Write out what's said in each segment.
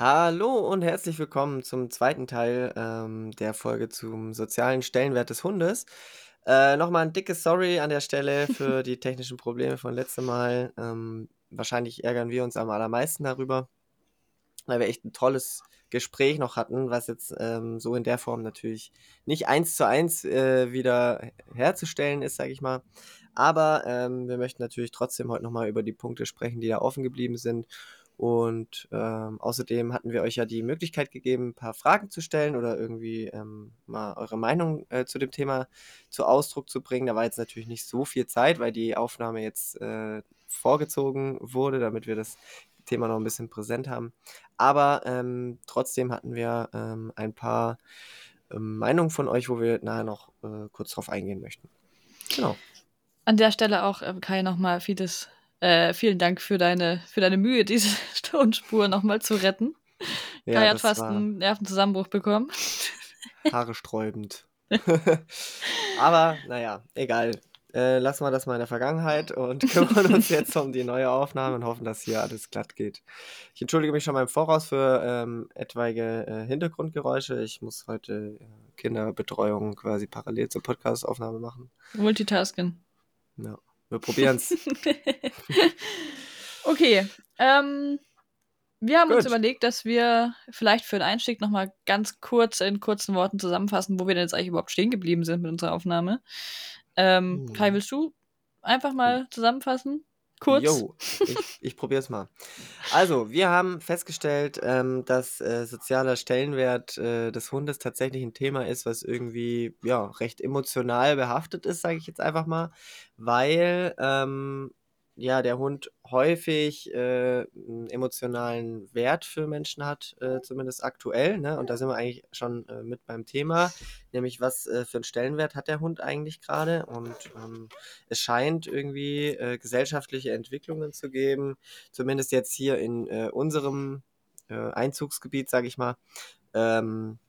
Hallo und herzlich willkommen zum zweiten Teil ähm, der Folge zum sozialen Stellenwert des Hundes. Äh, Nochmal ein dickes Sorry an der Stelle für die technischen Probleme von letztem Mal. Ähm, wahrscheinlich ärgern wir uns am allermeisten darüber, weil wir echt ein tolles Gespräch noch hatten, was jetzt ähm, so in der Form natürlich nicht eins zu eins äh, wieder herzustellen ist, sage ich mal. Aber ähm, wir möchten natürlich trotzdem heute nochmal über die Punkte sprechen, die da offen geblieben sind. Und ähm, außerdem hatten wir euch ja die Möglichkeit gegeben, ein paar Fragen zu stellen oder irgendwie ähm, mal eure Meinung äh, zu dem Thema zu Ausdruck zu bringen. Da war jetzt natürlich nicht so viel Zeit, weil die Aufnahme jetzt äh, vorgezogen wurde, damit wir das Thema noch ein bisschen präsent haben. Aber ähm, trotzdem hatten wir ähm, ein paar ähm, Meinungen von euch, wo wir nachher noch äh, kurz drauf eingehen möchten. Genau. An der Stelle auch, äh, Kai, nochmal vieles, äh, vielen Dank für deine, für deine Mühe, diese Tonspur nochmal zu retten. Ja, Kai hat fast einen Nervenzusammenbruch bekommen. Haare sträubend. Aber naja, egal äh, lassen wir das mal in der Vergangenheit und kümmern uns jetzt um die neue Aufnahme und hoffen, dass hier alles glatt geht. Ich entschuldige mich schon mal im Voraus für ähm, etwaige äh, Hintergrundgeräusche. Ich muss heute äh, Kinderbetreuung quasi parallel zur Podcastaufnahme machen. Multitasking. Ja, wir probieren es. okay. Ähm, wir haben Gut. uns überlegt, dass wir vielleicht für den Einstieg nochmal ganz kurz in kurzen Worten zusammenfassen, wo wir denn jetzt eigentlich überhaupt stehen geblieben sind mit unserer Aufnahme. Ähm, hm. Kai, willst du einfach mal zusammenfassen? Kurz. Jo, ich, ich probiere es mal. Also, wir haben festgestellt, ähm, dass äh, sozialer Stellenwert äh, des Hundes tatsächlich ein Thema ist, was irgendwie ja, recht emotional behaftet ist, sage ich jetzt einfach mal, weil ähm, ja, der Hund häufig äh, einen emotionalen Wert für Menschen hat, äh, zumindest aktuell. Ne? Und da sind wir eigentlich schon äh, mit beim Thema, nämlich was äh, für einen Stellenwert hat der Hund eigentlich gerade. Und ähm, es scheint irgendwie äh, gesellschaftliche Entwicklungen zu geben, zumindest jetzt hier in äh, unserem Einzugsgebiet, sage ich mal. Ähm,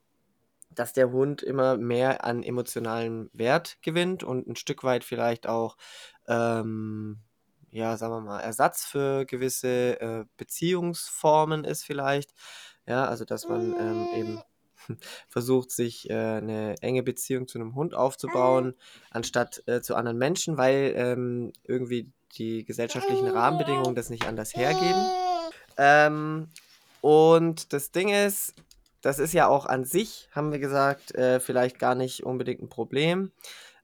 dass der Hund immer mehr an emotionalen Wert gewinnt und ein Stück weit vielleicht auch ähm, ja, sagen wir mal, Ersatz für gewisse äh, Beziehungsformen ist vielleicht. Ja, also dass man ähm, eben versucht, sich äh, eine enge Beziehung zu einem Hund aufzubauen, anstatt äh, zu anderen Menschen, weil ähm, irgendwie die gesellschaftlichen Rahmenbedingungen das nicht anders hergeben. Ähm, und das Ding ist, das ist ja auch an sich, haben wir gesagt, äh, vielleicht gar nicht unbedingt ein Problem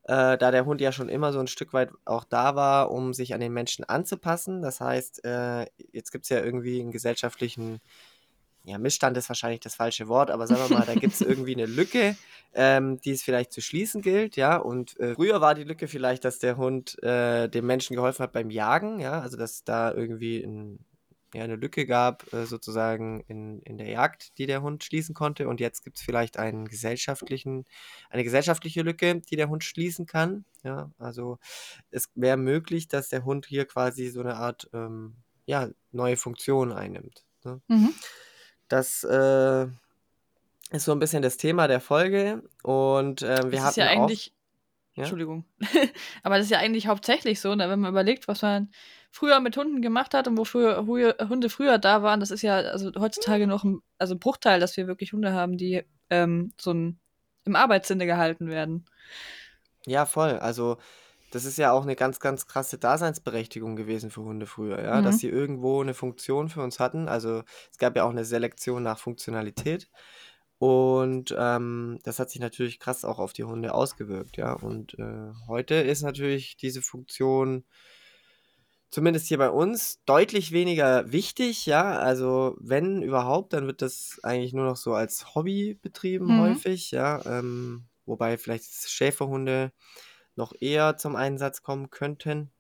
äh, da der Hund ja schon immer so ein Stück weit auch da war, um sich an den Menschen anzupassen. Das heißt, äh, jetzt gibt es ja irgendwie einen gesellschaftlichen, ja, Missstand ist wahrscheinlich das falsche Wort, aber sagen wir mal, da gibt es irgendwie eine Lücke, ähm, die es vielleicht zu schließen gilt, ja. Und äh, früher war die Lücke vielleicht, dass der Hund äh, dem Menschen geholfen hat beim Jagen, ja, also dass da irgendwie ein ja, eine Lücke gab, äh, sozusagen in, in der Jagd, die der Hund schließen konnte. Und jetzt gibt es vielleicht einen gesellschaftlichen, eine gesellschaftliche Lücke, die der Hund schließen kann. Ja, also es wäre möglich, dass der Hund hier quasi so eine Art ähm, ja, neue Funktion einnimmt. Ne? Mhm. Das äh, ist so ein bisschen das Thema der Folge. Und äh, wir das hatten ist ja eigentlich. Ja? Entschuldigung. Aber das ist ja eigentlich hauptsächlich so, ne, wenn man überlegt, was man früher mit Hunden gemacht hat und wofür Hunde früher da waren, das ist ja also heutzutage noch ein also Bruchteil, dass wir wirklich Hunde haben, die ähm, so ein, im Arbeitssinne gehalten werden. Ja, voll. Also das ist ja auch eine ganz, ganz krasse Daseinsberechtigung gewesen für Hunde früher, ja, mhm. dass sie irgendwo eine Funktion für uns hatten. Also es gab ja auch eine Selektion nach Funktionalität. Und ähm, das hat sich natürlich krass auch auf die Hunde ausgewirkt, ja. Und äh, heute ist natürlich diese Funktion zumindest hier bei uns, deutlich weniger wichtig, ja. Also wenn überhaupt, dann wird das eigentlich nur noch so als Hobby betrieben mhm. häufig, ja. Ähm, wobei vielleicht Schäferhunde noch eher zum Einsatz kommen könnten.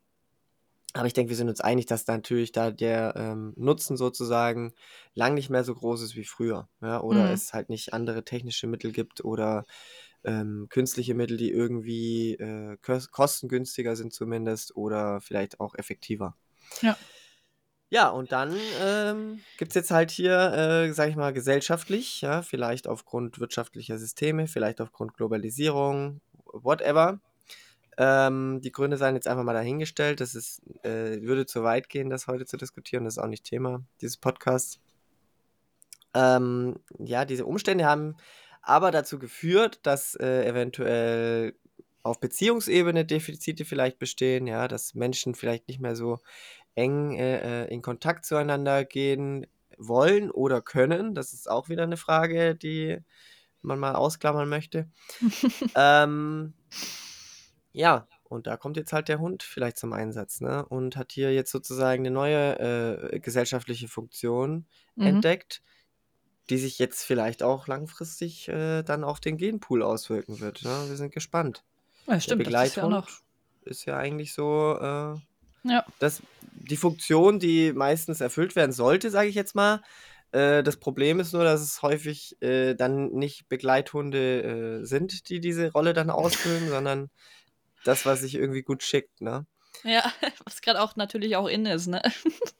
Aber ich denke, wir sind uns einig, dass da natürlich da der ähm, Nutzen sozusagen lang nicht mehr so groß ist wie früher. Ja? Oder mhm. es halt nicht andere technische Mittel gibt oder ähm, künstliche Mittel, die irgendwie äh, kostengünstiger sind zumindest oder vielleicht auch effektiver. Ja. Ja, und dann ähm, gibt es jetzt halt hier, äh, sage ich mal, gesellschaftlich, ja, vielleicht aufgrund wirtschaftlicher Systeme, vielleicht aufgrund Globalisierung, whatever. Ähm, die Gründe seien jetzt einfach mal dahingestellt. Das ist, äh, würde zu weit gehen, das heute zu diskutieren. Das ist auch nicht Thema dieses Podcasts. Ähm, ja, diese Umstände haben aber dazu geführt, dass äh, eventuell auf Beziehungsebene Defizite vielleicht bestehen, ja, dass Menschen vielleicht nicht mehr so eng äh, äh in Kontakt zueinander gehen wollen oder können. Das ist auch wieder eine Frage, die man mal ausklammern möchte. ähm, ja, und da kommt jetzt halt der Hund vielleicht zum Einsatz, ne? Und hat hier jetzt sozusagen eine neue äh, gesellschaftliche Funktion Mhm. entdeckt, die sich jetzt vielleicht auch langfristig äh, dann auf den Genpool auswirken wird. Ne? Wir sind gespannt. Ja, Der stimmt, das ist ja ist ja eigentlich so äh, Ja. das, die Funktion, die meistens erfüllt werden sollte, sage ich jetzt mal. Äh, das Problem ist nur, dass es häufig äh, dann nicht Begleithunde äh, sind, die diese Rolle dann ausfüllen, sondern das, was sich irgendwie gut schickt, ne? Ja, was gerade auch natürlich auch in ist, ne?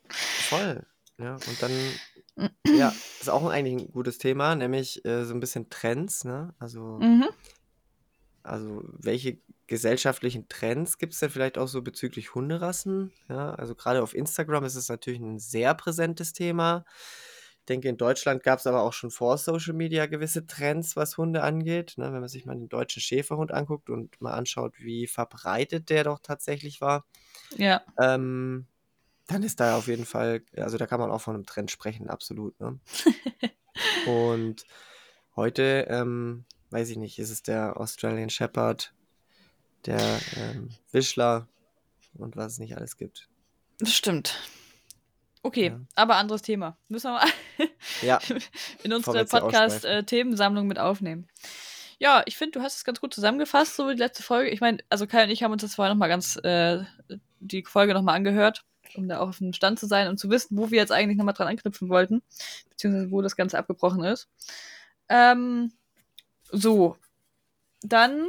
Voll. Ja, und dann, ja, ist auch eigentlich ein gutes Thema, nämlich äh, so ein bisschen Trends, ne? Also, Mhm. also welche gesellschaftlichen Trends gibt es denn vielleicht auch so bezüglich Hunderassen? Ja, also gerade auf Instagram ist es natürlich ein sehr präsentes Thema. Ich denke, in Deutschland gab es aber auch schon vor Social Media gewisse Trends, was Hunde angeht. Ne? Wenn man sich mal den deutschen Schäferhund anguckt und mal anschaut, wie verbreitet der doch tatsächlich war, Ja. ähm, dann ist da auf jeden Fall, also da kann man auch von einem Trend sprechen, absolut. Ne? Und heute, ähm, weiß ich nicht, ist es der Australian Shepherd, der ähm, Wischler und was es nicht alles gibt. Das stimmt. Okay, Ja. aber anderes Thema. Müssen wir mal Ja, in unsere. Podcast-Themensammlung mit aufnehmen. Ja, ich finde, du hast es ganz gut zusammengefasst, so wie die letzte Folge. Ich meine, also Kai und ich haben uns das vorher nochmal ganz, äh, die Folge nochmal angehört, um da auch auf dem Stand zu sein und zu wissen, wo wir jetzt eigentlich nochmal dran anknüpfen wollten, beziehungsweise wo das Ganze abgebrochen ist. Ähm, so, dann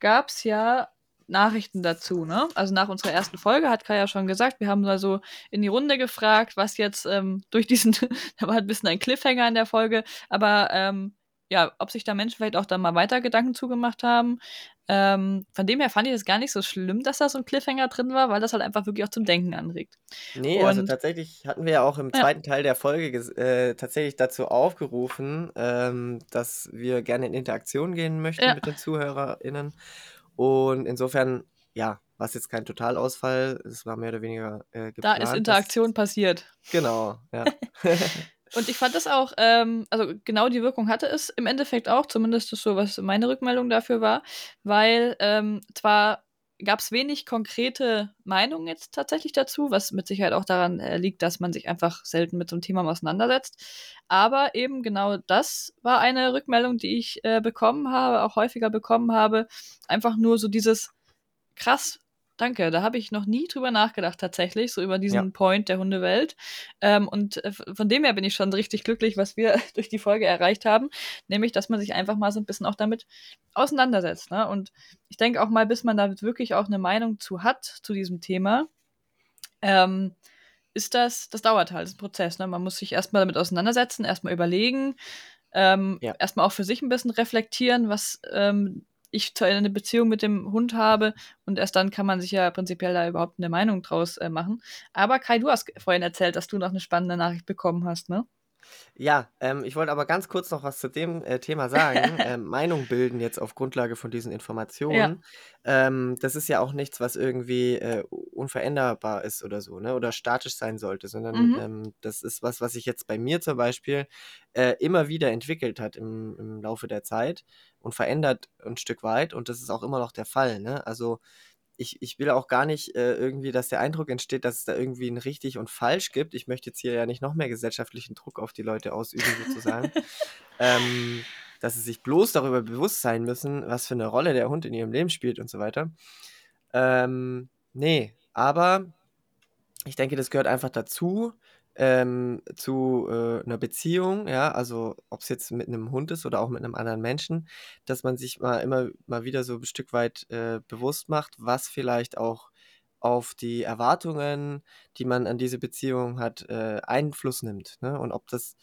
gab es ja Nachrichten dazu, ne? Also nach unserer ersten Folge hat Kai ja schon gesagt, wir haben da so in die Runde gefragt, was jetzt ähm, durch diesen, da war halt ein bisschen ein Cliffhanger in der Folge, aber ähm, ja, ob sich da Menschen vielleicht auch da mal weiter Gedanken zugemacht haben. Ähm, von dem her fand ich es gar nicht so schlimm, dass da so ein Cliffhanger drin war, weil das halt einfach wirklich auch zum Denken anregt. Nee, also Und tatsächlich hatten wir ja auch im ja, zweiten Teil der Folge äh, tatsächlich dazu aufgerufen, ähm, dass wir gerne in Interaktion gehen möchten ja, mit den ZuhörerInnen. Und insofern, ja, war es jetzt kein Totalausfall. Es war mehr oder weniger äh, da ist geplant, dass. Interaktion passiert. Genau, ja. Und ich fand das auch, ähm, also genau die Wirkung hatte es im Endeffekt auch, zumindest so, was meine Rückmeldung dafür war, weil ähm, zwar gab es wenig konkrete Meinungen jetzt tatsächlich dazu, was mit Sicherheit auch daran äh, liegt, dass man sich einfach selten mit so einem Thema auseinandersetzt. Aber eben genau das war eine Rückmeldung, die ich äh, bekommen habe, auch häufiger bekommen habe. Einfach nur so dieses krass, danke, da habe ich noch nie drüber nachgedacht tatsächlich, so über Ja, diesen Point der Hundewelt. Ähm, und äh, von dem her bin ich schon richtig glücklich, was wir durch die Folge erreicht haben, nämlich, dass man sich einfach mal so ein bisschen auch damit auseinandersetzt. Ne? Und ich denke auch mal, bis man da wirklich auch eine Meinung zu hat, zu diesem Thema, ähm, ist das, das dauert halt, das ist ein Prozess. Ne? Man muss sich erstmal damit auseinandersetzen, erstmal überlegen, ähm, ja, erstmal auch für sich ein bisschen reflektieren, was ähm, ich zu einer Beziehung mit dem Hund habe und erst dann kann man sich ja prinzipiell da überhaupt eine Meinung draus äh, machen. Aber Kai, du hast vorhin erzählt, dass du noch eine spannende Nachricht bekommen hast, ne? Ja, ähm, ich wollte aber ganz kurz noch was zu dem äh, Thema sagen. Ähm, Meinung bilden jetzt auf Grundlage von diesen Ja, Informationen. Ähm, das ist ja auch nichts, was irgendwie äh, unveränderbar ist oder so, ne? Oder statisch sein sollte, sondern mhm. ähm, das ist was, was sich jetzt bei mir zum Beispiel äh, immer wieder entwickelt hat im, im Laufe der Zeit und verändert ein Stück weit. Und das ist auch immer noch der Fall, ne? Also ich, ich will auch gar nicht äh, irgendwie, dass der Eindruck entsteht, dass es da irgendwie ein richtig und falsch gibt. Ich möchte jetzt hier ja nicht noch mehr gesellschaftlichen Druck auf die Leute ausüben, sozusagen. ähm, dass sie sich bloß darüber bewusst sein müssen, was für eine Rolle der Hund in ihrem Leben spielt und so weiter. Ähm, nee, aber ich denke, das gehört einfach dazu, ähm, zu äh, einer Beziehung, ja, also ob es jetzt mit einem Hund ist oder auch mit einem anderen Menschen, dass man sich mal immer mal wieder so ein Stück weit äh, bewusst macht, was vielleicht auch auf die Erwartungen, die man an diese Beziehung hat, äh, Einfluss nimmt, ne? Und ob das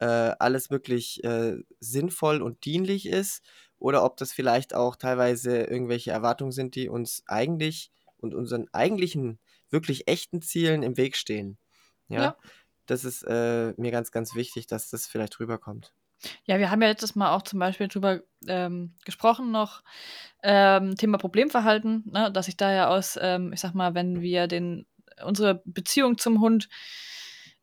äh, alles wirklich äh, sinnvoll und dienlich ist oder ob das vielleicht auch teilweise irgendwelche Erwartungen sind, die uns eigentlich und unseren eigentlichen, wirklich echten Zielen im Weg stehen. Ja, Ja, das ist äh, mir ganz, ganz wichtig, dass das vielleicht rüberkommt. Ja, wir haben ja letztes Mal auch zum Beispiel drüber ähm, gesprochen noch, ähm, Thema Problemverhalten, ne? dass ich da ja aus, ähm, ich sag mal, wenn wir den, unsere Beziehung zum Hund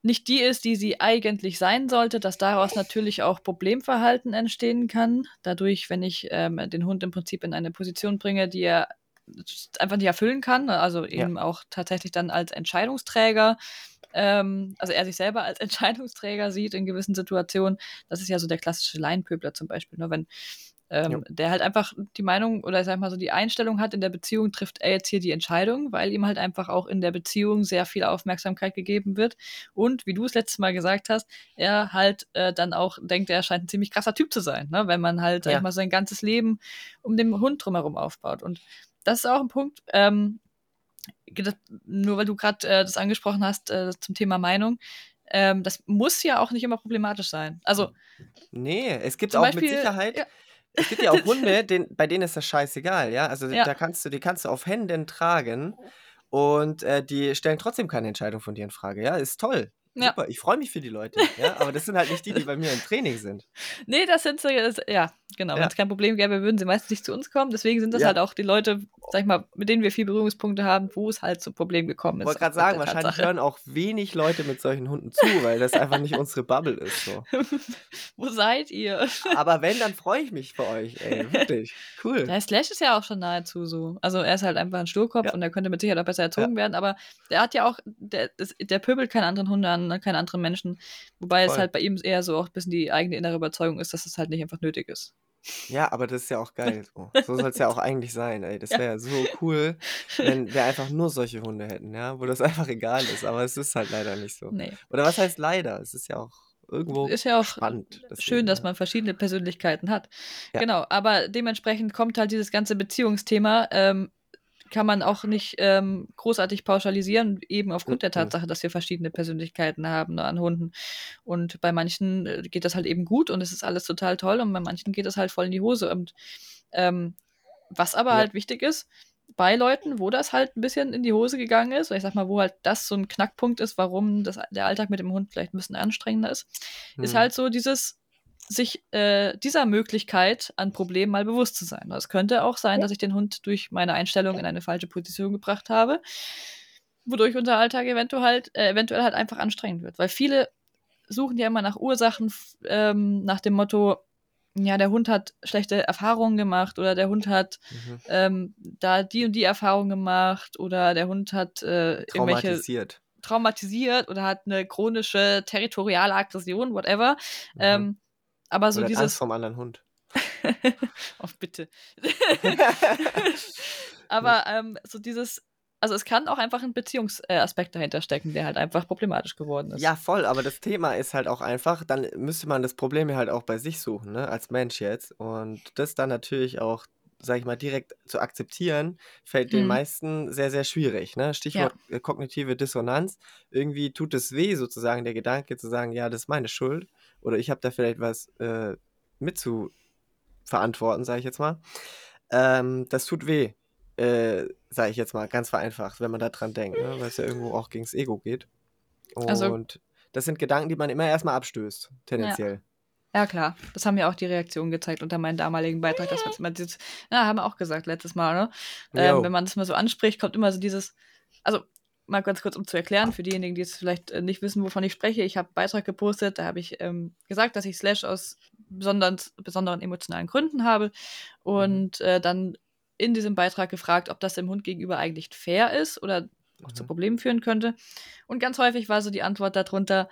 nicht die ist, die sie eigentlich sein sollte, dass daraus natürlich auch Problemverhalten entstehen kann. Dadurch, wenn ich ähm, den Hund im Prinzip in eine Position bringe, die er einfach nicht erfüllen kann, also eben ja. auch tatsächlich dann als Entscheidungsträger ähm, also er sich selber als Entscheidungsträger sieht in gewissen Situationen. Das ist ja so der klassische Laienpöbler zum Beispiel. Ne? Wenn ähm, der halt einfach die Meinung oder sag mal so die Einstellung hat, in der Beziehung trifft er jetzt hier die Entscheidung, weil ihm halt einfach auch in der Beziehung sehr viel Aufmerksamkeit gegeben wird. Und wie du es letztes Mal gesagt hast, er halt äh, dann auch denkt, er scheint ein ziemlich krasser Typ zu sein, ne? wenn man halt, ja. sag mal, sein ganzes Leben um den Hund drumherum aufbaut. Und das ist auch ein Punkt, ähm, nur weil du gerade äh, das angesprochen hast äh, zum Thema Meinung, ähm, das muss ja auch nicht immer problematisch sein. Also. Nee, es gibt auch Beispiel, mit Sicherheit. Ja. Es gibt ja auch Hunde, den, bei denen ist das scheißegal, ja. Also ja. da kannst du, die kannst du auf Händen tragen und äh, die stellen trotzdem keine Entscheidung von dir in Frage. Ja, ist toll. Ja. Super, ich freue mich für die Leute, ja, aber das sind halt nicht die, die bei mir im Training sind. Nee, das sind so, ja, genau. Ja. Wenn es kein Problem gäbe, würden sie meistens nicht zu uns kommen. Deswegen sind das ja. halt auch die Leute, sag ich mal, mit denen wir viel Berührungspunkte haben, wo es halt zum Problem gekommen ist. Ich wollte gerade sagen, wahrscheinlich Tatsache. hören auch wenig Leute mit solchen Hunden zu, weil das einfach nicht unsere Bubble ist. So. wo seid ihr? aber wenn, dann freue ich mich für euch, ey, wirklich. Cool. Der Slash ist ja auch schon nahezu so. Also er ist halt einfach ein Sturkopf und er könnte mit Sicherheit auch besser erzogen werden, aber der hat ja auch, der, der pöbelt keine anderen Hunde an, ne, keine anderen Menschen. Wobei Voll. es halt bei ihm eher so auch ein bisschen die eigene innere Überzeugung ist, dass es halt nicht einfach nötig ist. Ja, aber das ist ja auch geil. So, so soll es ja auch eigentlich sein, ey. Das wäre ja so cool, wenn wir einfach nur solche Hunde hätten, ja, wo das einfach egal ist. Aber es ist halt leider nicht so. Nee. Oder was heißt leider? Es ist ja auch irgendwo ist ja auch spannend. Deswegen, schön, dass man verschiedene Persönlichkeiten hat. Ja. Genau, aber dementsprechend kommt halt dieses ganze Beziehungsthema ähm, kann man auch nicht ähm, großartig pauschalisieren, eben aufgrund der Tatsache, dass wir verschiedene Persönlichkeiten haben ne, an Hunden. Und bei manchen äh, geht das halt eben gut und es ist alles total toll und bei manchen geht es halt voll in die Hose. Und ähm, was aber ja. halt wichtig ist, bei Leuten, wo das halt ein bisschen in die Hose gegangen ist, oder ich sag mal, wo halt das so ein Knackpunkt ist, warum das, der Alltag mit dem Hund vielleicht ein bisschen anstrengender ist, hm. ist halt so dieses, sich äh, dieser Möglichkeit an Problemen mal bewusst zu sein. Es könnte auch sein, dass ich den Hund durch meine Einstellung in eine falsche Position gebracht habe, wodurch unser Alltag eventuell halt, äh, eventuell halt einfach anstrengend wird. Weil viele suchen ja immer nach Ursachen, ähm, nach dem Motto, ja, der Hund hat schlechte Erfahrungen gemacht oder der Hund hat mhm. ähm, da die und die Erfahrungen gemacht oder der Hund hat äh, traumatisiert. traumatisiert oder hat eine chronische territoriale Aggression, whatever. Mhm. Ähm, aber so Oder dieses. Angst vom anderen Hund. oh, bitte. aber ähm, so dieses, also es kann auch einfach ein Beziehungsaspekt dahinter stecken, der halt einfach problematisch geworden ist. Ja, voll, aber das Thema ist halt auch einfach, dann müsste man das Problem ja halt auch bei sich suchen, ne, als Mensch jetzt. Und das dann natürlich auch, sag ich mal, direkt zu akzeptieren, fällt den mhm. meisten sehr, sehr schwierig. Ne? Stichwort ja. Äh, kognitive Dissonanz. Irgendwie tut es weh, sozusagen, der Gedanke zu sagen, ja, das ist meine Schuld oder ich habe da vielleicht was äh, mit zu verantworten, sage ich jetzt mal. Ähm, das tut weh, äh, sage ich jetzt mal, ganz vereinfacht, wenn man da dran denkt, ne? weil es ja irgendwo auch gegens Ego geht. Also Und also, das sind Gedanken, die man immer erstmal abstößt, tendenziell. Ja. ja. klar. Das haben ja auch die Reaktionen gezeigt unter meinem damaligen Beitrag, dass man immer dieses, na, haben wir auch gesagt letztes Mal, ne? Ähm, wenn man das mal so anspricht, kommt immer so dieses, also mal ganz kurz um zu erklären, für diejenigen, die jetzt vielleicht äh, nicht wissen, wovon ich spreche. Ich habe einen Beitrag gepostet, da habe ich ähm, gesagt, dass ich Slash aus besonderen, besonderen emotionalen Gründen habe und mhm. äh, dann in diesem Beitrag gefragt, ob das dem Hund gegenüber eigentlich fair ist oder auch mhm. zu Problemen führen könnte. Und ganz häufig war so die Antwort darunter,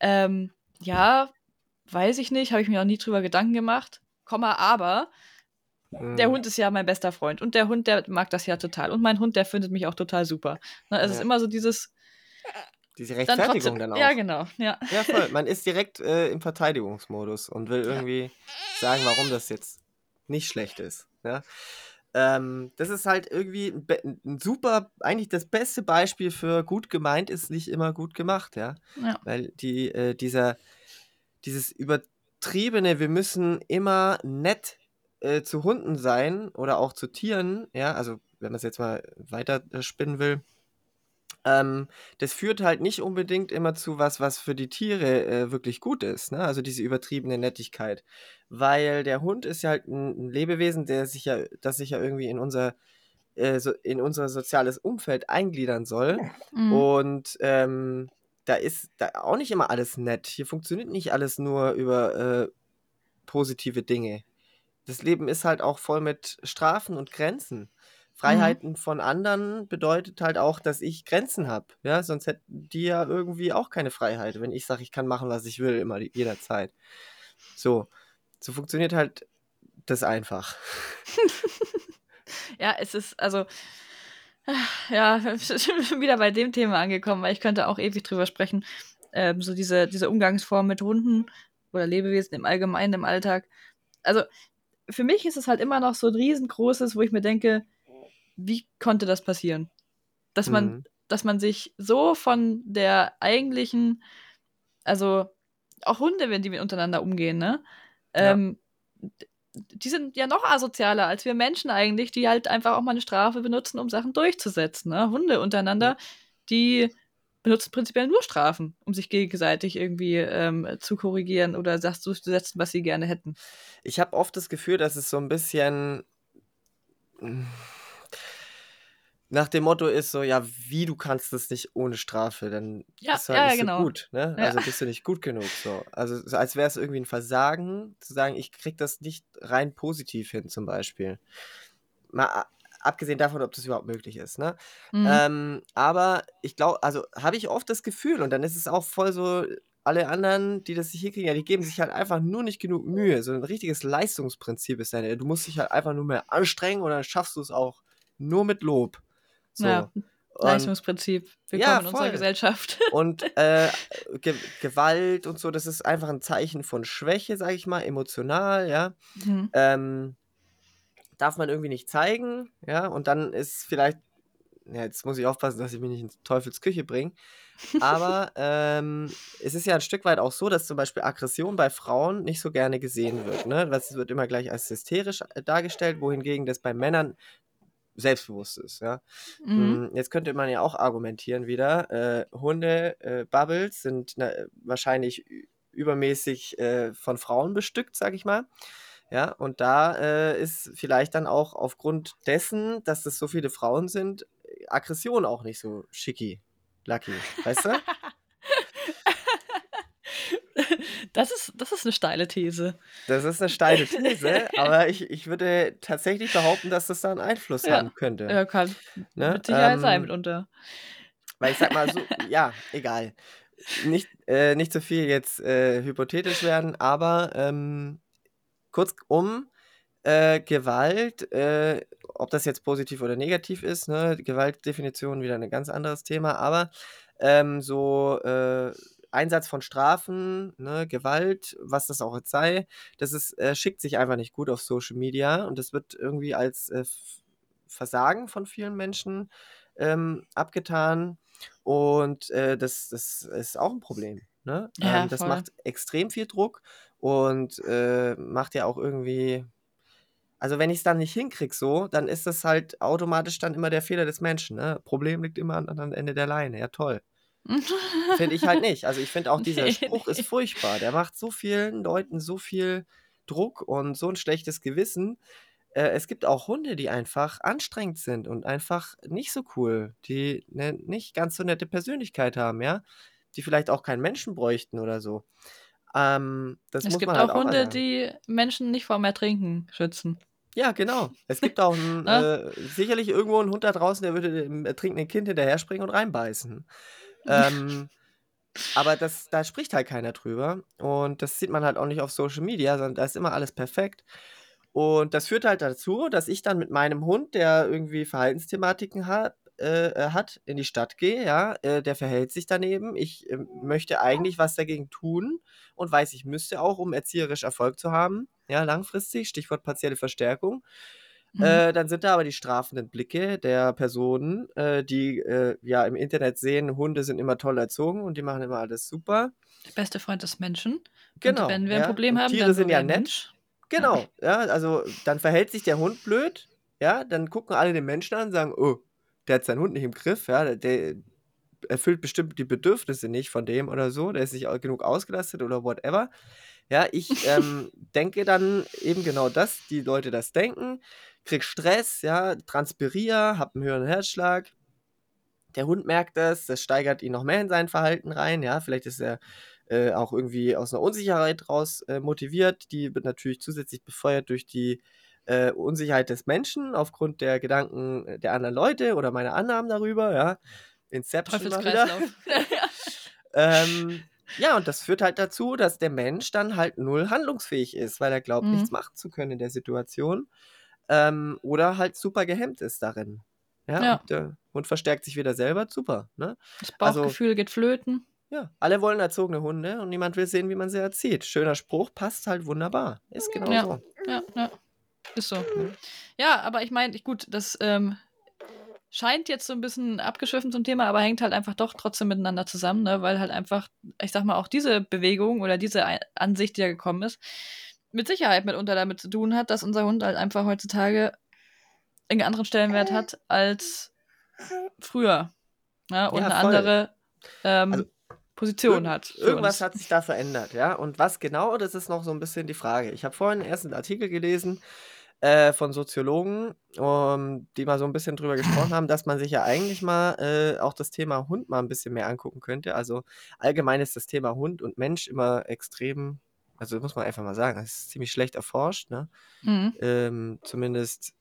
ähm, ja, weiß ich nicht, habe ich mir auch nie drüber Gedanken gemacht, Komma, aber der mhm. Hund ist ja mein bester Freund und der Hund, der mag das ja total. Und mein Hund, der findet mich auch total super. Ne, es ja. ist immer so dieses. Diese Rechtfertigung dann, trotzdem, dann auch. Ja, genau. Ja, ja voll. Man ist direkt äh, im Verteidigungsmodus und will irgendwie ja. sagen, warum das jetzt nicht schlecht ist. Ja? Ähm, das ist halt irgendwie ein, ein, super, eigentlich das beste Beispiel für gut gemeint ist nicht immer gut gemacht, ja. ja. Weil die, äh, dieser, dieses übertriebene, wir müssen immer nett äh, zu Hunden sein oder auch zu Tieren, ja, also wenn man es jetzt mal weiter äh, spinnen will, ähm, das führt halt nicht unbedingt immer zu was, was für die Tiere äh, wirklich gut ist, ne? Also diese übertriebene Nettigkeit. Weil der Hund ist ja halt ein, ein Lebewesen, der sich ja, das sich ja irgendwie in unser, äh, so, in unser soziales Umfeld eingliedern soll. Mhm. Und ähm, da ist da auch nicht immer alles nett. Hier funktioniert nicht alles nur über äh, positive Dinge. Das Leben ist halt auch voll mit Strafen und Grenzen. Mhm. Freiheiten von anderen bedeutet halt auch, dass ich Grenzen habe. Ja, sonst hätten die ja irgendwie auch keine Freiheit, wenn ich sage, ich kann machen, was ich will, immer jederzeit. So, so funktioniert halt das einfach. Ja, es ist, also, ja, wieder bei dem Thema angekommen, weil ich könnte auch ewig drüber sprechen. Ähm, so diese, diese Umgangsform mit Hunden oder Lebewesen im Allgemeinen im Alltag. Also, für mich ist es halt immer noch so ein riesengroßes, wo ich mir denke, wie konnte das passieren? Dass man, Mhm. dass man sich so von der eigentlichen, also auch Hunde, wenn die untereinander umgehen, ne? Ja. Ähm, die sind ja noch asozialer als wir Menschen eigentlich, die halt einfach auch mal eine Strafe benutzen, um Sachen durchzusetzen. Ne? Hunde untereinander, die benutzen prinzipiell nur Strafen, um sich gegenseitig irgendwie ähm, zu korrigieren oder das durchzusetzen, was sie gerne hätten. Ich habe oft das Gefühl, dass es so ein bisschen nach dem Motto ist so, ja, wie du kannst das nicht ohne Strafe, dann Ja, bist du halt ja, nicht genau. so gut, ne? Ja. Also bist du nicht gut genug so. Also so als wäre es irgendwie ein Versagen, zu sagen, ich krieg das nicht rein positiv hin zum Beispiel. Mal abgesehen davon, ob das überhaupt möglich ist, ne? Mhm. Ähm, aber ich glaube, also habe ich oft das Gefühl und dann ist es auch voll so, alle anderen, die das nicht hinkriegen, ja, die geben sich halt einfach nur nicht genug Mühe. So ein richtiges Leistungsprinzip ist ja, du musst dich halt einfach nur mehr anstrengen und dann schaffst du es auch nur mit Lob. So. Ja, Leistungsprinzip. Willkommen Ja, in unserer. Gesellschaft. und äh, Ge Gewalt und so, das ist einfach ein Zeichen von Schwäche, sage ich mal, emotional, ja. Mhm. Ähm, darf man irgendwie nicht zeigen, ja, und dann ist vielleicht, ja, jetzt muss ich aufpassen, dass ich mich nicht in Teufels Küche bringe, aber ähm, es ist ja ein Stück weit auch so, dass zum Beispiel Aggression bei Frauen nicht so gerne gesehen wird, ne, das wird immer gleich als hysterisch äh, dargestellt, wohingegen das bei Männern selbstbewusst ist, ja. Mhm. Mm, Jetzt könnte man ja auch argumentieren wieder, äh, Hunde, äh, Bubbles sind na, wahrscheinlich ü- übermäßig äh, von Frauen bestückt, sag ich mal. Ja, und da äh, ist vielleicht dann auch aufgrund dessen, dass es so viele Frauen sind, Aggression auch nicht so schicki, lucky, weißt du? Das ist, das ist eine steile These. Das ist eine steile These, aber ich, ich würde tatsächlich behaupten, dass das da einen Einfluss Ja. haben könnte. Ja, kann Ne? mit Sicherheit sein Ähm, mitunter. Weil ich sag mal so, ja, egal. Nicht, äh, nicht so viel jetzt äh, hypothetisch werden, aber ähm, kurzum, äh, Gewalt, äh, ob das jetzt positiv oder negativ ist, ne? Gewaltdefinition wieder ein ganz anderes Thema, aber ähm, so äh, Einsatz von Strafen, ne? Gewalt, was das auch jetzt sei, das ist, äh, schickt sich einfach nicht gut auf Social Media und das wird irgendwie als äh, Versagen von vielen Menschen ähm, abgetan und äh, das, das ist auch ein Problem. Ne? Ja, Ähm, das voll. macht extrem viel Druck und äh, macht ja auch irgendwie, also wenn ich es dann nicht hinkriege so, dann ist das halt automatisch dann immer der Fehler des Menschen. Ne? Problem liegt immer am anderen Ende der Leine. Ja, toll. Finde ich halt nicht. Also ich finde auch dieser Nee, Spruch ist nee. furchtbar. Der macht so vielen Leuten so viel Druck und so ein schlechtes Gewissen. Äh, es gibt auch Hunde, die einfach anstrengend sind und einfach nicht so cool, die ne, nicht ganz so nette Persönlichkeit haben, ja, die vielleicht auch keinen Menschen bräuchten oder so. Ähm, das Es muss gibt man halt auch Hunde, sagen. die Menschen nicht vor dem Ertrinken schützen. Ja, genau. Es gibt auch 'n, Ne? äh, sicherlich irgendwo einen Hund da draußen, der würde dem ertrinkenden Kind hinterherspringen und reinbeißen. Ähm, aber das da spricht halt keiner drüber und das sieht man halt auch nicht auf Social Media, sondern da ist immer alles perfekt. Und das führt halt dazu, dass ich dann mit meinem Hund, der irgendwie Verhaltensthematiken hat äh, äh, hat, in die Stadt gehe, ja, äh, der verhält sich daneben. Ich, ähm, möchte eigentlich was dagegen tun und weiß, ich müsste auch, um erzieherisch Erfolg zu haben, ja, langfristig, Stichwort partielle Verstärkung. Mhm. Äh, dann sind da aber die strafenden Blicke der Personen, äh, die, äh, ja im Internet sehen, Hunde sind immer toll erzogen und die machen immer alles super. Der beste Freund des Menschen. Genau, Und wenn wir ein ja. Problem Und haben, Tiere dann sind ja nett. Mensch. Genau, ja, also dann verhält sich der Hund blöd, ja, dann gucken alle den Menschen an und sagen, oh, der hat seinen Hund nicht im Griff, ja, der, erfüllt bestimmt die Bedürfnisse nicht von dem oder so, der ist nicht genug ausgelastet oder whatever. Ja, ich ähm, denke dann eben genau das, die Leute das denken, krieg Stress, ja, transpiriere, hab einen höheren Herzschlag. Der Hund merkt das, das steigert ihn noch mehr in sein Verhalten rein, ja, vielleicht ist er äh, auch irgendwie aus einer Unsicherheit raus äh, motiviert, die wird natürlich zusätzlich befeuert durch die äh, Unsicherheit des Menschen aufgrund der Gedanken der anderen Leute oder meiner Annahmen darüber, ja. Inception mal wieder. ähm, ja, und das führt halt dazu, dass der Mensch dann halt null handlungsfähig ist, weil er glaubt, mhm. nichts machen zu können in der Situation. Ähm, oder halt super gehemmt ist darin. Ja, ja. Und der Hund verstärkt sich wieder selber, super. Ne? Das Bauchgefühl also, geht flöten. Ja, alle wollen erzogene Hunde und niemand will sehen, wie man sie erzieht. Schöner Spruch, passt halt wunderbar. Ist genau ja. so. Ja, ja. Ist so. Ja, aber ich meine, gut, das ähm, scheint jetzt so ein bisschen abgeschwiffen zum Thema, aber hängt halt einfach doch trotzdem miteinander zusammen, ne? weil halt einfach, ich sag mal, auch diese Bewegung oder diese Ansicht, die ja gekommen ist, mit Sicherheit mitunter damit zu tun hat, dass unser Hund halt einfach heutzutage einen anderen Stellenwert hat als früher. Ne? Und ja, eine andere ähm, also, Position hat. Irgendwas uns. hat sich da verändert, ja. Und was genau, das ist noch so ein bisschen die Frage. Ich habe vorhin erst einen Artikel gelesen, äh, von Soziologen, um, die mal so ein bisschen drüber gesprochen haben, dass man sich ja eigentlich mal äh, auch das Thema Hund mal ein bisschen mehr angucken könnte. Also allgemein ist das Thema Hund und Mensch immer extrem, also muss man einfach mal sagen, das ist ziemlich schlecht erforscht, ne? Mhm. Ähm, zumindest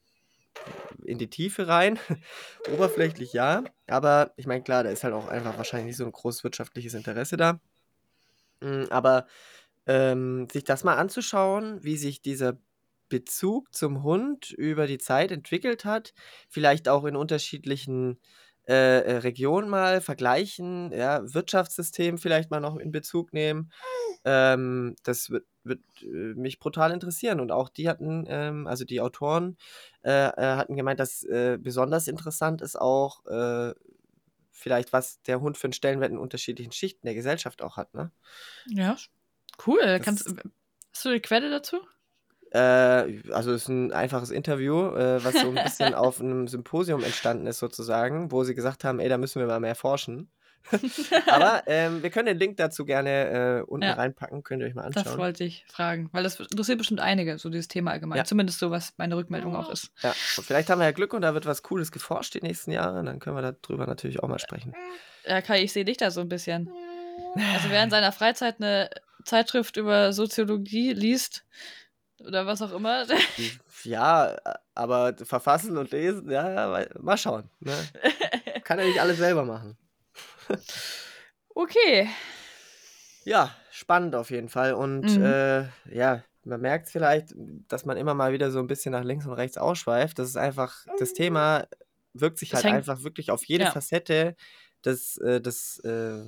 in die Tiefe rein. Oberflächlich ja, aber ich meine, klar, da ist halt auch einfach wahrscheinlich nicht so ein großes wirtschaftliches Interesse da. Mm, aber ähm, sich das mal anzuschauen, wie sich dieser Bezug zum Hund über die Zeit entwickelt hat, vielleicht auch in unterschiedlichen äh, äh, Regionen mal vergleichen, ja, Wirtschaftssystem vielleicht mal noch in Bezug nehmen. Ähm, das wird, wird äh, mich brutal interessieren. Und auch die hatten, ähm, also die Autoren äh, äh hatten gemeint, dass äh, besonders interessant ist auch vielleicht, was der Hund für einen Stellenwert in unterschiedlichen Schichten der Gesellschaft auch hat. Ne? Ja, cool. Kannst, hast du eine Quelle dazu? Äh, also es ist ein einfaches Interview, äh, was so ein bisschen auf einem Symposium entstanden ist sozusagen, wo sie gesagt haben, ey, da müssen wir mal mehr forschen. Aber ähm, wir können den Link dazu gerne äh, unten ja. reinpacken, könnt ihr euch mal anschauen. Das wollte ich fragen, weil das interessiert bestimmt einige, so dieses Thema allgemein. Ja. Zumindest so, was meine Rückmeldung auch ist. Ja, und vielleicht haben wir ja Glück und da wird was Cooles geforscht die nächsten Jahre, dann können wir darüber natürlich auch mal sprechen. Ja, Kai, ich sehe dich da so ein bisschen. Also wer in seiner Freizeit eine Zeitschrift über Soziologie liest, oder was auch immer. Ja, aber verfassen und lesen, ja, mal schauen. Ne? Kann ja nicht alles selber machen. okay. Ja, spannend auf jeden Fall. Und mhm. äh, ja, man merkt vielleicht, dass man immer mal wieder so ein bisschen nach links und rechts ausschweift. Das ist einfach, das Thema wirkt sich das halt einfach wirklich auf jede ja. Facette des, äh, des, äh,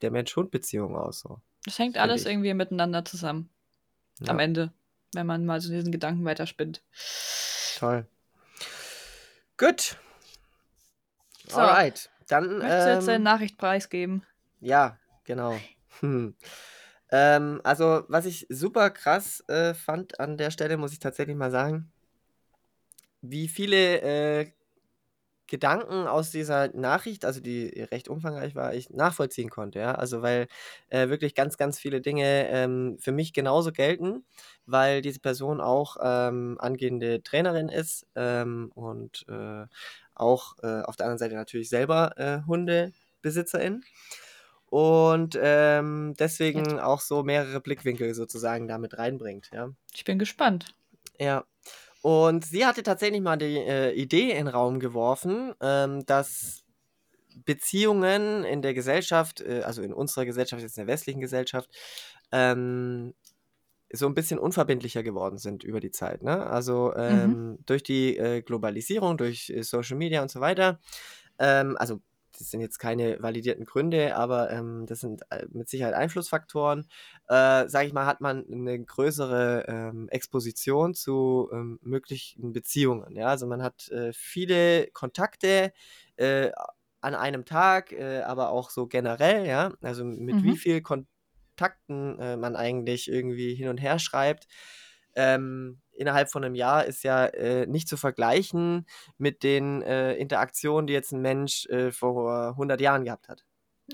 der Mensch-Hund-Beziehung aus. So. Das hängt alles ich. irgendwie miteinander zusammen. Ja. Am Ende wenn man mal so diesen Gedanken weiterspinnt. Toll. Gut. So, Alright. Dann. Möchtest du jetzt eine ähm, Nachricht preisgeben? Ja, genau. Hm. Ähm, also, was ich super krass äh, fand an der Stelle, muss ich tatsächlich mal sagen, wie viele äh, Gedanken aus dieser Nachricht, also die recht umfangreich war, ich nachvollziehen konnte, ja. Also weil äh, wirklich ganz, ganz viele Dinge ähm, für mich genauso gelten, weil diese Person auch ähm, angehende Trainerin ist ähm, und äh, auch äh, auf der anderen Seite natürlich selber äh, Hundebesitzerin. Und ähm, deswegen auch so mehrere Blickwinkel sozusagen damit reinbringt, ja. Ich bin gespannt. Ja. Und sie hatte tatsächlich mal die äh, Idee in den Raum geworfen, ähm, dass Beziehungen in der Gesellschaft, äh, also in unserer Gesellschaft, jetzt in der westlichen Gesellschaft, ähm, so ein bisschen unverbindlicher geworden sind über die Zeit. Ne? Also ähm, mhm. durch die äh, Globalisierung, durch äh, Social Media und so weiter. Ähm, also das sind jetzt keine validierten Gründe, aber ähm, das sind äh, mit Sicherheit Einflussfaktoren. Äh, Sage ich mal, hat man eine größere ähm, Exposition zu ähm, möglichen Beziehungen. Ja? Also man hat äh, viele Kontakte äh, an einem Tag, äh, aber auch so generell, ja. Also mit mhm. wie vielen Kontakten äh, man eigentlich irgendwie hin und her schreibt. Ähm, innerhalb von einem Jahr ist ja äh, nicht zu vergleichen mit den äh, Interaktionen, die jetzt ein Mensch äh, vor 100 Jahren gehabt hat.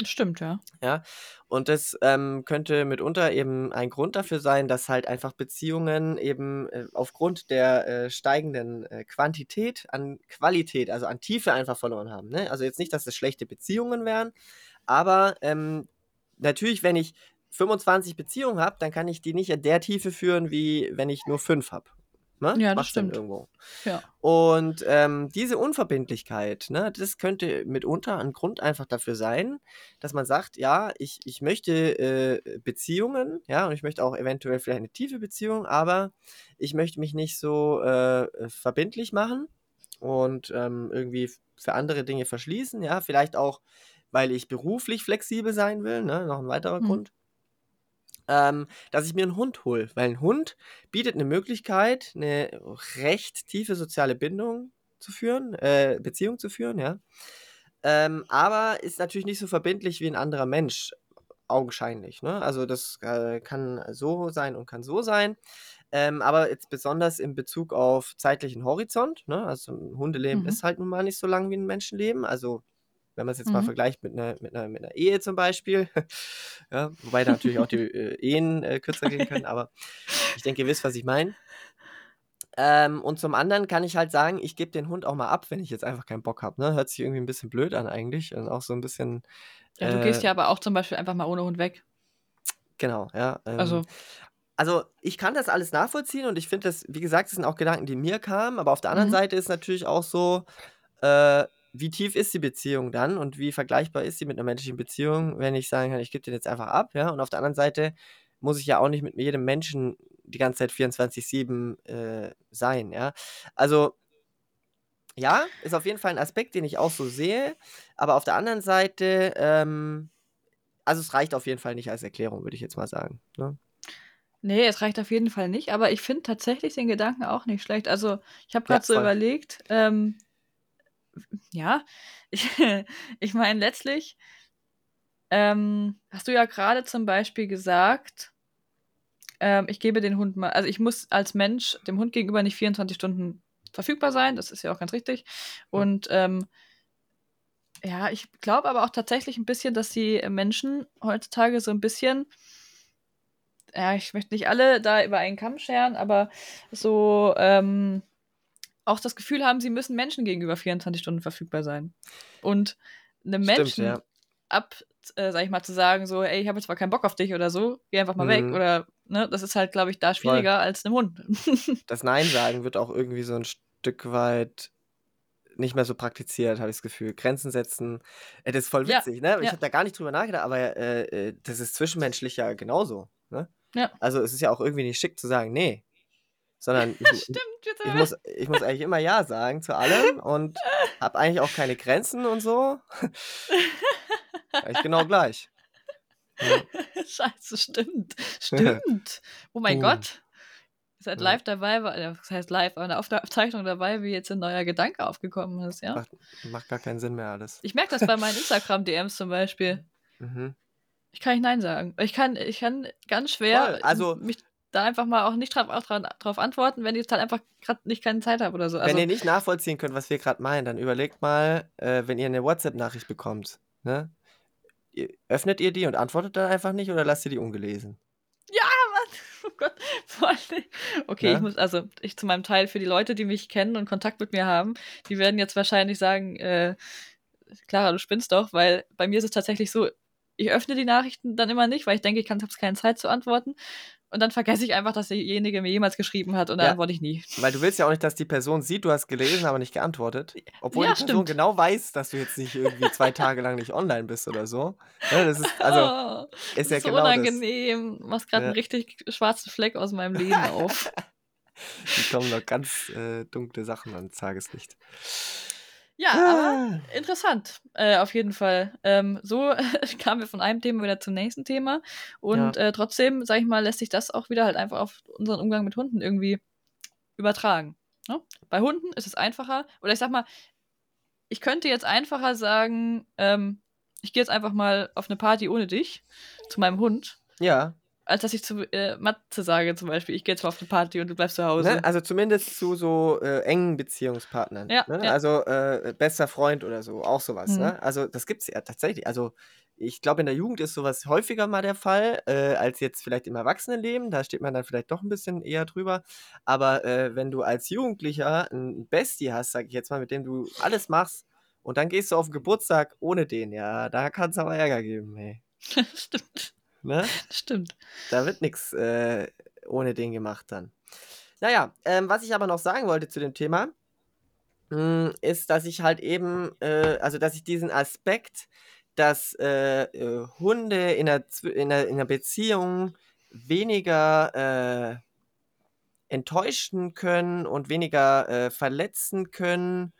Stimmt, ja. Ja, und das ähm, könnte mitunter eben ein Grund dafür sein, dass halt einfach Beziehungen eben äh, aufgrund der äh, steigenden äh, Quantität an Qualität, also an Tiefe einfach verloren haben. Ne? Also jetzt nicht, dass es schlechte Beziehungen wären, aber ähm, natürlich, wenn ich 25 Beziehungen habe, dann kann ich die nicht in der Tiefe führen, wie wenn ich nur fünf habe. Ne? Ja, das stimmt. irgendwo. Ja. Und ähm, diese Unverbindlichkeit, ne, das könnte mitunter ein Grund einfach dafür sein, dass man sagt, ja, ich, ich möchte äh, Beziehungen, ja, und ich möchte auch eventuell vielleicht eine tiefe Beziehung, aber ich möchte mich nicht so äh, verbindlich machen und ähm, irgendwie für andere Dinge verschließen, ja, vielleicht auch, weil ich beruflich flexibel sein will, ne, noch ein weiterer Mhm. Grund ähm, dass ich mir einen Hund hole. Weil ein Hund bietet eine Möglichkeit, eine recht tiefe soziale Bindung zu führen, äh, Beziehung zu führen, ja. Ähm, aber ist natürlich nicht so verbindlich wie ein anderer Mensch, augenscheinlich. Ne? Also das äh, kann so sein und kann so sein. Ähm, aber jetzt besonders in Bezug auf zeitlichen Horizont. Ne? Also ein Hundeleben Mhm. ist halt nun mal nicht so lang wie ein Menschenleben. Also wenn man es jetzt mal Mhm. vergleicht mit einer, mit, einer, mit einer Ehe zum Beispiel. ja, wobei da natürlich auch die äh, Ehen äh, kürzer gehen können, aber ich denke, ihr wisst, was ich meine. Ähm, und zum anderen kann ich halt sagen, ich gebe den Hund auch mal ab, wenn ich jetzt einfach keinen Bock habe. Ne? Hört sich irgendwie ein bisschen blöd an eigentlich und auch so ein bisschen. Ja, du gehst äh, ja aber auch zum Beispiel einfach mal ohne Hund weg. Genau, ja. Ähm, Also, also ich kann das alles nachvollziehen und ich finde das, wie gesagt, das sind auch Gedanken, die mir kamen, aber auf der anderen Mhm. Seite ist natürlich auch so, äh, wie tief ist die Beziehung dann und wie vergleichbar ist sie mit einer menschlichen Beziehung, wenn ich sagen kann, ich gebe den jetzt einfach ab, ja. Und auf der anderen Seite muss ich ja auch nicht mit jedem Menschen die ganze Zeit 24-7 äh, sein, ja. Also ja, ist auf jeden Fall ein Aspekt, den ich auch so sehe, aber auf der anderen Seite, ähm, also es reicht auf jeden Fall nicht als Erklärung, würde ich jetzt mal sagen. Ne? nee, es reicht auf jeden Fall nicht, aber ich finde tatsächlich den Gedanken auch nicht schlecht. Also, ich habe Ja, gerade so voll. überlegt, ähm, ja, ich, ich meine, letztlich ähm, hast du ja gerade zum Beispiel gesagt, ähm, ich gebe den Hund mal, also ich muss als Mensch dem Hund gegenüber nicht 24 Stunden verfügbar sein, das ist ja auch ganz richtig. Und ähm, ja, ich glaube aber auch tatsächlich ein bisschen, dass die Menschen heutzutage so ein bisschen, ja, ich möchte nicht alle da über einen Kamm scheren, aber so ähm, auch das Gefühl haben, sie müssen Menschen gegenüber 24 Stunden verfügbar sein. Und einem Stimmt, Menschen ja. ab, äh, sag ich mal, zu sagen, so, ey, ich habe jetzt zwar keinen Bock auf dich oder so, geh einfach mal weg. Mhm. Oder, ne, das ist halt, glaube ich, da Voll. schwieriger als einem Hund. Das Nein sagen wird auch irgendwie so ein Stück weit nicht mehr so praktiziert, habe ich das Gefühl. Grenzen setzen, das ist voll Ja, witzig, ne? Ich ja. habe da gar nicht drüber nachgedacht, aber äh, äh, das ist zwischenmenschlich ja genauso, ne? Ja. Also es ist ja auch irgendwie nicht schick zu sagen, nee, sondern ich, Stimmt, ich muss, ich muss eigentlich immer Ja sagen zu allem und habe eigentlich auch keine Grenzen und so. Eigentlich genau gleich. Ja. Scheiße, stimmt. Stimmt. Oh mein Boom. Gott. Ihr seid live dabei, das heißt live, aber eine Aufzeichnung dabei, wie jetzt ein neuer Gedanke aufgekommen ist, ja? Macht, macht gar keinen Sinn mehr alles. Ich merke das bei meinen Instagram-DMs zum Beispiel. Mhm. Ich kann nicht Nein sagen. Ich kann, ich kann ganz schwer Voll, also- mich da einfach mal auch nicht drauf, auch dran, drauf antworten, wenn jetzt halt einfach gerade nicht keine Zeit habe oder so. Also, wenn ihr nicht nachvollziehen könnt, was wir gerade meinen, dann überlegt mal, äh, wenn ihr eine WhatsApp-Nachricht bekommt, ne? Ihr, öffnet ihr die und antwortet dann einfach nicht oder lasst ihr die ungelesen? oh Gott, vor allem- Okay, Ja? ich muss, also ich zu meinem Teil für die Leute, die mich kennen und Kontakt mit mir haben, die werden jetzt wahrscheinlich sagen, äh, Clara, du spinnst doch, weil bei mir ist es tatsächlich so, ich öffne die Nachrichten dann immer nicht, weil ich denke, ich habe keine Zeit zu antworten. Und dann vergesse ich einfach, dass derjenige mir jemals geschrieben hat und dann Ja. antworte ich nie. Weil du willst ja auch nicht, dass die Person sieht, du hast gelesen, aber nicht geantwortet. Obwohl Ja, die Person stimmt. genau weiß, dass du jetzt nicht irgendwie zwei Tage lang nicht online bist oder so. Ne, das ist, also, oh, ist das ja ist so genau das. unangenehm. Du machst gerade Ja. einen richtig schwarzen Fleck aus meinem Leben auf. Die kommen noch ganz äh, dunkle Sachen ans Tageslicht. Ja, aber interessant, äh, auf jeden Fall. Ähm, so kamen wir von einem Thema wieder zum nächsten Thema. Und äh, trotzdem, sag ich mal, lässt sich das auch wieder halt einfach auf unseren Umgang mit Hunden irgendwie übertragen. Ne? Bei Hunden ist es einfacher. Oder ich sag mal, ich könnte jetzt einfacher sagen, ähm, ich gehe jetzt einfach mal auf eine Party ohne dich zu meinem Hund. Ja, als dass ich zu äh, Matze sage zum Beispiel, ich gehe jetzt mal auf eine Party und du bleibst zu Hause. Ne? Also zumindest zu so äh, engen Beziehungspartnern. Ja, Ne? ja. Also äh, bester Freund oder so, auch sowas. Mhm. Ne? Also das gibt es ja tatsächlich. Also ich glaube, in der Jugend ist sowas häufiger mal der Fall, äh, als jetzt vielleicht im Erwachsenenleben. Da steht man dann vielleicht doch ein bisschen eher drüber. Aber äh, wenn du als Jugendlicher ein Bestie hast, sag ich jetzt mal, mit dem du alles machst, und dann gehst du auf den Geburtstag ohne den, ja, da kann es aber Ärger geben, ey. Stimmt. Ne? Stimmt. Da wird nichts äh, ohne den gemacht dann. Naja, ähm, was ich aber noch sagen wollte zu dem Thema, mh, ist, dass ich halt eben, äh, also dass ich diesen Aspekt, dass äh, äh, Hunde in einer, in, einer, in einer Beziehung weniger äh, enttäuschen können und weniger äh, verletzen können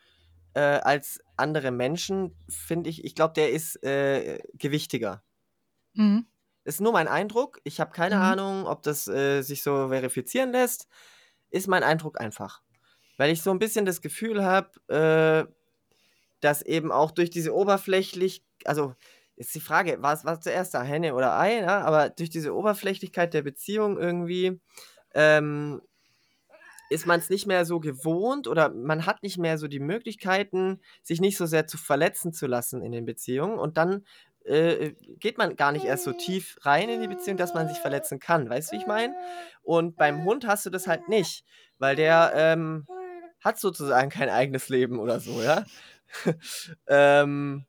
äh, als andere Menschen, finde ich, ich glaube, der ist gewichtiger. Mhm. Ist nur mein Eindruck. Ich habe keine Mhm. Ahnung, ob das äh, sich so verifizieren lässt. Ist mein Eindruck einfach. Weil ich so ein bisschen das Gefühl habe, äh, dass eben auch durch diese oberflächlich, also ist die Frage, war es war zuerst da Henne oder Ei, ja? aber durch diese Oberflächlichkeit der Beziehung irgendwie ähm, ist man es nicht mehr so gewohnt oder man hat nicht mehr so die Möglichkeiten, sich nicht so sehr zu verletzen zu lassen in den Beziehungen und dann äh, geht man gar nicht erst so tief rein in die Beziehung, dass man sich verletzen kann. Weißt du, wie ich meine? Und beim Hund hast du das halt nicht, weil der ähm, hat sozusagen kein eigenes Leben oder so, ja. ähm,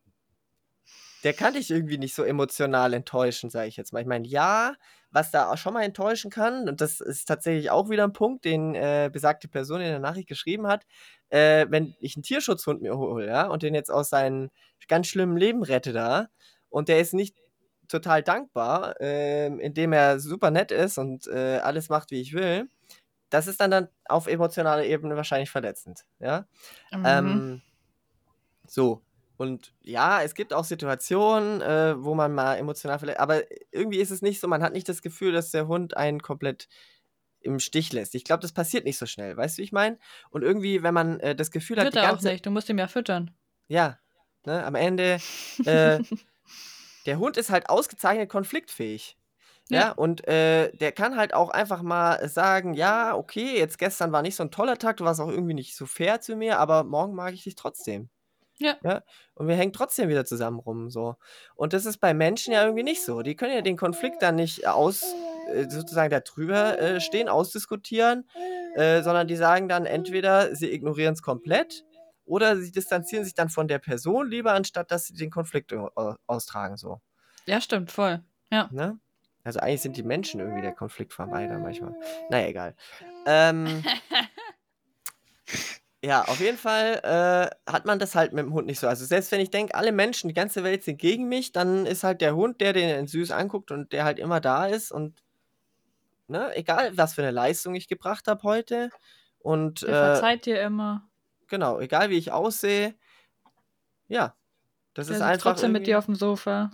der kann dich irgendwie nicht so emotional enttäuschen, sage ich jetzt mal. Ich meine, ja, was da auch schon mal enttäuschen kann, und das ist tatsächlich auch wieder ein Punkt, den äh, besagte Person in der Nachricht geschrieben hat, äh, wenn ich einen Tierschutzhund mir hole, ja, und den jetzt aus seinem ganz schlimmen Leben rette da, und der ist nicht total dankbar, ähm, indem er super nett ist und äh, alles macht, wie ich will, das ist dann, dann auf emotionaler Ebene wahrscheinlich verletzend, ja. Mhm. Ähm, so. Und ja, es gibt auch Situationen, äh, wo man mal emotional verletzt, aber irgendwie ist es nicht so, man hat nicht das Gefühl, dass der Hund einen komplett im Stich lässt. Ich glaube, das passiert nicht so schnell, weißt du, wie ich meine? Und irgendwie, wenn man äh, das Gefühl hat, Wird die er auch ganze nicht, du musst ihn ja füttern. ja, ne, am Ende, äh, der Hund ist halt ausgezeichnet konfliktfähig. Ja, Ja. und äh, der kann halt auch einfach mal sagen, ja, okay, jetzt gestern war nicht so ein toller Tag, du warst auch irgendwie nicht so fair zu mir, aber morgen mag ich dich trotzdem. Ja. Ja, und wir hängen trotzdem wieder zusammen rum, so. Und das ist bei Menschen ja irgendwie nicht so. Die können ja den Konflikt dann nicht aus, äh, sozusagen da drüber äh, stehen, ausdiskutieren, äh, sondern die sagen dann entweder, sie ignorieren es komplett oder sie distanzieren sich dann von der Person lieber, anstatt dass sie den Konflikt au- austragen, so. Ja, stimmt, voll. Ja. Ne? Also eigentlich sind die Menschen irgendwie der Konfliktvermeider manchmal. Naja, egal. Ähm, ja, auf jeden Fall äh, hat man das halt mit dem Hund nicht so. Also selbst wenn ich denke, alle Menschen, die ganze Welt sind gegen mich, dann ist halt der Hund, der den süß anguckt und der halt immer da ist und ne, egal was für eine Leistung ich gebracht habe heute und Der äh, verzeiht dir immer. Genau, egal wie ich aussehe, ja, das Der ist einfach trotzdem mit dir auf dem Sofa.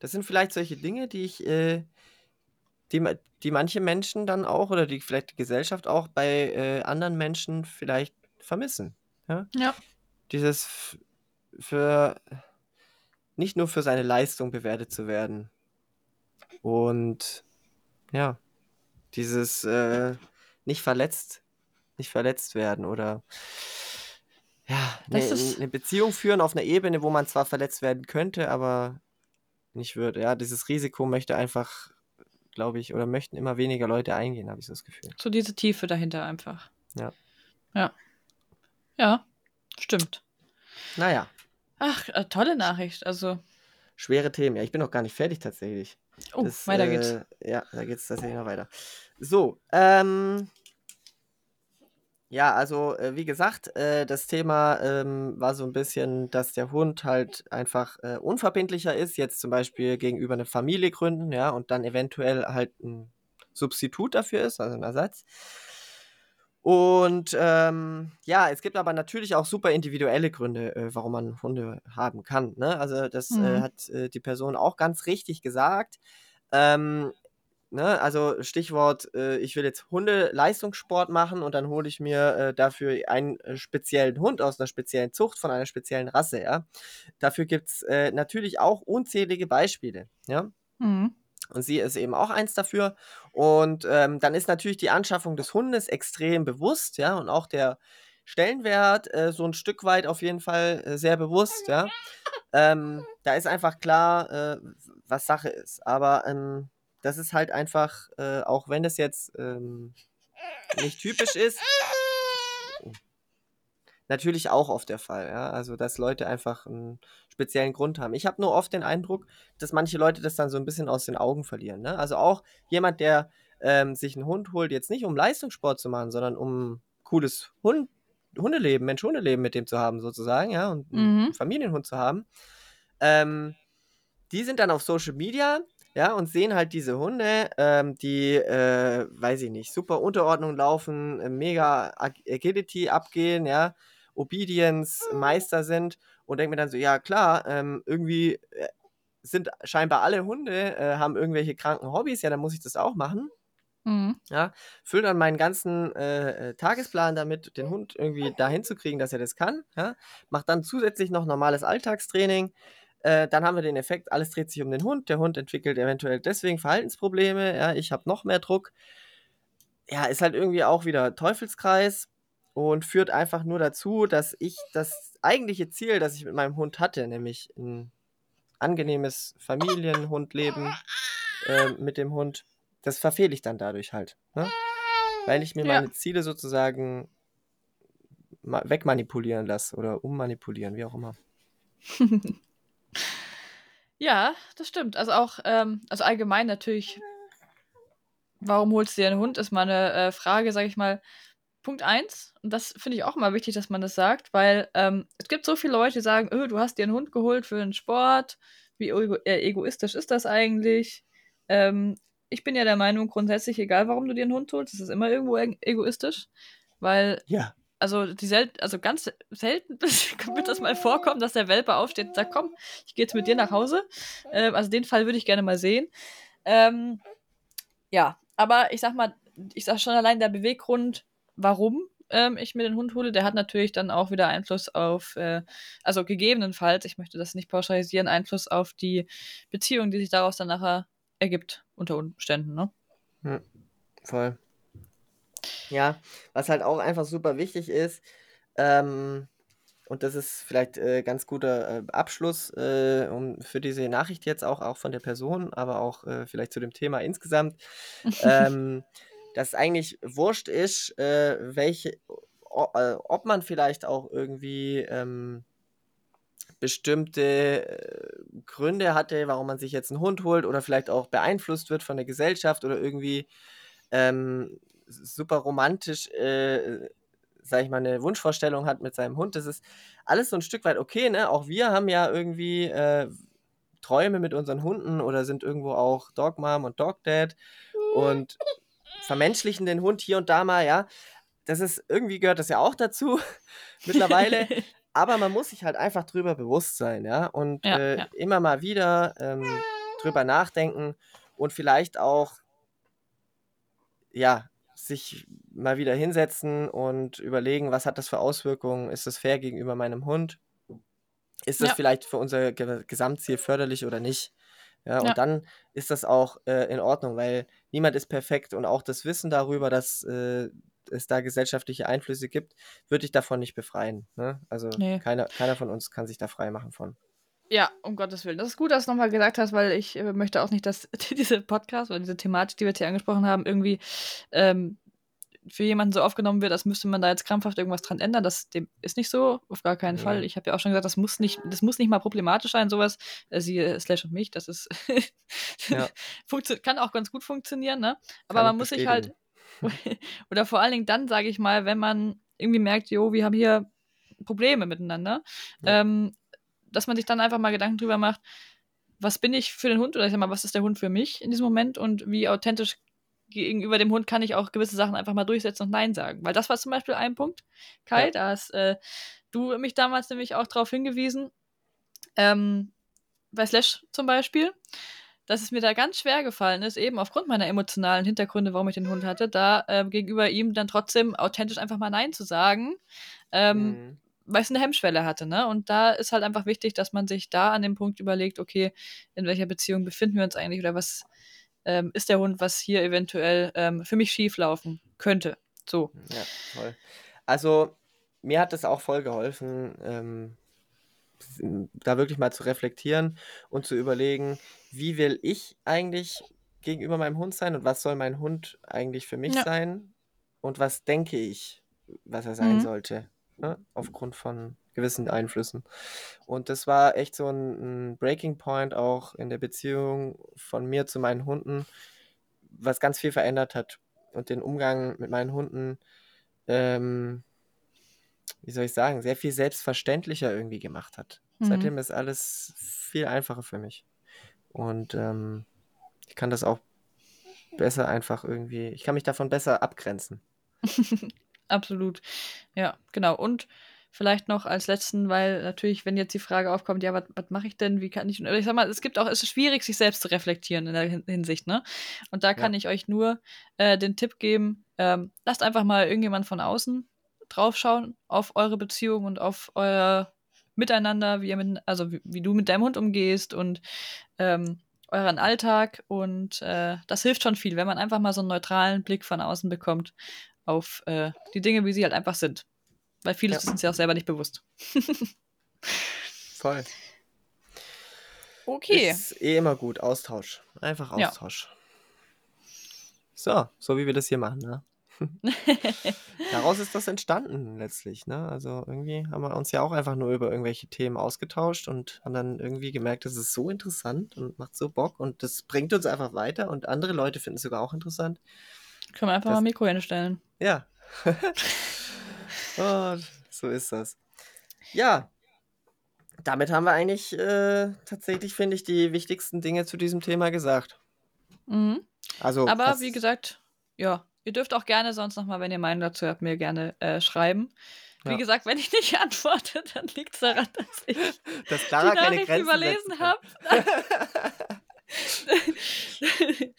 Das sind vielleicht solche Dinge, die ich, äh, die, die manche Menschen dann auch oder die vielleicht die Gesellschaft auch bei äh, anderen Menschen vielleicht vermissen. Ja? Ja. Dieses für nicht nur für seine Leistung bewertet zu werden. Und ja, dieses äh, nicht verletzt, nicht verletzt werden oder ja, Das eine, ist- eine Beziehung führen auf einer Ebene, wo man zwar verletzt werden könnte, aber nicht wird. Ja, dieses Risiko möchte einfach, glaube ich, oder möchten immer weniger Leute eingehen, habe ich so das Gefühl. So diese Tiefe dahinter einfach. Ja. Ja. Ja, stimmt. Naja, Ach, äh, tolle Nachricht. Also, schwere Themen. Ja, ich bin noch gar nicht fertig tatsächlich. oh, Das, weiter geht's. äh, Ja, da geht es tatsächlich noch weiter. So, ähm. Ja, also äh, wie gesagt, äh, das Thema ähm, war so ein bisschen, dass der Hund halt einfach äh, unverbindlicher ist, jetzt zum Beispiel gegenüber einer Familie gründen, ja, und dann eventuell halt ein Substitut dafür ist, also ein Ersatz. Und ähm, ja, es gibt aber natürlich auch super individuelle Gründe, äh, warum man Hunde haben kann. Ne? Also das äh, Mhm. hat äh, die Person auch ganz richtig gesagt. Ähm, ne? Also Stichwort, äh, ich will jetzt Hunde-Leistungssport machen und dann hole ich mir äh, dafür einen äh, speziellen Hund aus einer speziellen Zucht von einer speziellen Rasse. Ja? Dafür gibt es äh, natürlich auch unzählige Beispiele. Ja? Mhm. Und sie ist eben auch eins dafür. Und ähm, dann ist natürlich die Anschaffung des Hundes extrem bewusst, ja, und auch der Stellenwert äh, so ein Stück weit auf jeden Fall äh, sehr bewusst, ja. Ähm, da ist einfach klar, was Sache ist. Aber ähm, das ist halt einfach, äh, auch wenn das jetzt ähm, nicht typisch ist, natürlich auch oft der Fall. Ja? Also, dass Leute einfach einen speziellen Grund haben. Ich habe nur oft den Eindruck, dass manche Leute das dann so ein bisschen aus den Augen verlieren. Ne? Also auch jemand, der ähm, sich einen Hund holt, jetzt nicht um Leistungssport zu machen, sondern um cooles Hund, Hundeleben, Mensch-Hundeleben mit dem zu haben, sozusagen, ja, und einen Mhm. Familienhund zu haben. Ähm, die sind dann auf Social Media, ja, und sehen halt diese Hunde, ähm, die, äh, weiß ich nicht, super Unterordnung laufen, äh, mega Ag Agility abgehen, ja, Obedience Meister sind und denke mir dann so, ja klar, ähm, irgendwie äh, sind scheinbar alle Hunde, äh, haben irgendwelche kranken Hobbys, ja, dann muss ich das auch machen. Mhm. Ja, fülle dann meinen ganzen äh, Tagesplan damit, den Hund irgendwie dahin zu kriegen, dass er das kann. Ja? Mach dann zusätzlich noch normales Alltagstraining. Äh, dann haben wir den Effekt, alles dreht sich um den Hund. Der Hund entwickelt eventuell deswegen Verhaltensprobleme. Ja? Ich habe noch mehr Druck. Ja, ist halt irgendwie auch wieder Teufelskreis und führt einfach nur dazu, dass ich das eigentliche Ziel, das ich mit meinem Hund hatte, nämlich ein angenehmes Familienhundleben äh, mit dem Hund, das verfehle ich dann dadurch halt. Ne? Weil ich mir Ja. meine Ziele sozusagen ma- wegmanipulieren lasse oder ummanipulieren, wie auch immer. Ja, das stimmt. Also auch, ähm, also allgemein natürlich, warum holst du dir einen Hund, ist mal eine äh, Frage, sage ich mal. Punkt eins, und das finde ich auch mal wichtig, dass man das sagt, weil ähm, es gibt so viele Leute, die sagen, öh, du hast dir einen Hund geholt für einen Sport, wie ego äh, egoistisch ist das eigentlich? Ähm, ich bin ja der Meinung, grundsätzlich, egal warum du dir einen Hund holst, es ist immer irgendwo egoistisch, weil Ja. Also die sel also ganz selten wird das mal vorkommen, dass der Welpe aufsteht und sagt, komm, ich gehe jetzt mit dir nach Hause. Äh, also den Fall würde ich gerne mal sehen. Ähm, ja, aber ich sag mal, ich sag schon allein der Beweggrund, warum ähm, ich mir den Hund hole, der hat natürlich dann auch wieder Einfluss auf, äh, also gegebenenfalls, ich möchte das nicht pauschalisieren, Einfluss auf die Beziehung, die sich daraus dann nachher ergibt, unter Umständen, ne? Hm, voll. Ja, was halt auch einfach super wichtig ist, ähm, und das ist vielleicht äh, ganz guter äh, Abschluss äh, um, für diese Nachricht jetzt auch, auch von der Person, aber auch äh, vielleicht zu dem Thema insgesamt, ähm, dass es eigentlich wurscht ist, äh, welche, äh, ob man vielleicht auch irgendwie ähm, bestimmte äh, Gründe hatte, warum man sich jetzt einen Hund holt oder vielleicht auch beeinflusst wird von der Gesellschaft oder irgendwie ähm, super romantisch, äh, sag ich mal, eine Wunschvorstellung hat mit seinem Hund. Das ist alles so ein Stück weit okay, ne? Auch wir haben ja irgendwie äh, Träume mit unseren Hunden oder sind irgendwo auch Dog Mom und Dog Dad und vermenschlichen den Hund hier und da mal, ja. Das ist, irgendwie gehört das ja auch dazu mittlerweile. Aber man muss sich halt einfach drüber bewusst sein, ja. Und Ja, äh, ja. immer mal wieder ähm, drüber nachdenken und vielleicht auch, ja, sich mal wieder hinsetzen und überlegen, was hat das für Auswirkungen? Ist das fair gegenüber meinem Hund? Ist das Ja. vielleicht für unser Ge Gesamtziel förderlich oder nicht? Ja, und Ja. dann ist das auch äh, in Ordnung, weil niemand ist perfekt und auch das Wissen darüber, dass äh, es da gesellschaftliche Einflüsse gibt, wird dich davon nicht befreien. Ne? Also Nee. keiner, keiner von uns kann sich da frei machen von. Ja, um Gottes Willen. Das ist gut, dass du nochmal gesagt hast, weil ich äh, möchte auch nicht, dass diese Podcast oder diese Thematik, die wir jetzt hier angesprochen haben, irgendwie ähm, für jemanden so aufgenommen wird, als müsste man da jetzt krampfhaft irgendwas dran ändern. Das dem ist nicht so, auf gar keinen Nee. Fall. Ich habe ja auch schon gesagt, das muss nicht, das muss nicht mal problematisch sein, sowas. Äh, siehe Slash und mich, das ist Ja. kann auch ganz gut funktionieren, ne? Aber Kann man muss sich halt, oder vor allen Dingen dann, sage ich mal, wenn man irgendwie merkt, jo, wir haben hier Probleme miteinander, Ja. ähm, dass man sich dann einfach mal Gedanken drüber macht, was bin ich für den Hund oder ich sag mal, was ist der Hund für mich in diesem Moment und wie authentisch gegenüber dem Hund kann ich auch gewisse Sachen einfach mal durchsetzen und Nein sagen. Weil das war zum Beispiel ein Punkt, Kai, Ja. da hast äh, du mich damals nämlich auch darauf hingewiesen, ähm, bei Slash zum Beispiel, dass es mir da ganz schwer gefallen ist, eben aufgrund meiner emotionalen Hintergründe, warum ich den Hund hatte, da ähm, gegenüber ihm dann trotzdem authentisch einfach mal Nein zu sagen. Ähm, Mhm. Weil es eine Hemmschwelle hatte, ne? Und da ist halt einfach wichtig, dass man sich da an dem Punkt überlegt, okay, in welcher Beziehung befinden wir uns eigentlich oder was ähm, ist der Hund, was hier eventuell ähm, für mich schief laufen könnte. So. Ja, toll. Also, mir hat es auch voll geholfen, ähm, da wirklich mal zu reflektieren und zu überlegen, wie will ich eigentlich gegenüber meinem Hund sein und was soll mein Hund eigentlich für mich Ja. sein und was denke ich, was er sein Mhm. sollte, ne? aufgrund von gewissen Einflüssen. Und das war echt so ein, ein Breaking Point auch in der Beziehung von mir zu meinen Hunden, was ganz viel verändert hat und den Umgang mit meinen Hunden, ähm, wie soll ich sagen, sehr viel selbstverständlicher irgendwie gemacht hat. Mhm. Seitdem ist alles viel einfacher für mich. Und ähm, ich kann das auch besser einfach irgendwie, ich kann mich davon besser abgrenzen. Absolut. Ja, genau. Und vielleicht noch als letzten, weil natürlich, wenn jetzt die Frage aufkommt, ja, was mache ich denn, wie kann ich, ich sag mal, es gibt auch, es ist schwierig, sich selbst zu reflektieren in der Hin- Hinsicht, ne? Und da kann Ja. ich euch nur äh, den Tipp geben, ähm, lasst einfach mal irgendjemand von außen draufschauen auf eure Beziehung und auf euer Miteinander, wie ihr mit, also wie, wie du mit deinem Hund umgehst und ähm, euren Alltag und äh, das hilft schon viel, wenn man einfach mal so einen neutralen Blick von außen bekommt auf äh, die Dinge, wie sie halt einfach sind. Weil vieles Ja. ist uns ja auch selber nicht bewusst. Voll. Okay. Ist eh immer gut, Austausch. Einfach Ja. Austausch. So, so wie wir das hier machen, ne? Daraus ist das entstanden letztlich, ne? Also irgendwie haben wir uns ja auch einfach nur über irgendwelche Themen ausgetauscht und haben dann irgendwie gemerkt, das ist so interessant und macht so Bock und das bringt uns einfach weiter und andere Leute finden es sogar auch interessant. Können wir einfach Das- mal ein Mikro hinstellen. Ja. oh, so ist das. Ja. Damit haben wir eigentlich äh, tatsächlich, finde ich, die wichtigsten Dinge zu diesem Thema gesagt. Mhm. Also, Aber wie gesagt, ja, ihr dürft auch gerne sonst nochmal, wenn ihr Meinung dazu habt, mir gerne äh, schreiben. Wie Ja. gesagt, wenn ich nicht antworte, dann liegt es daran, dass ich dass die Clara keine Nachricht überlesen habe.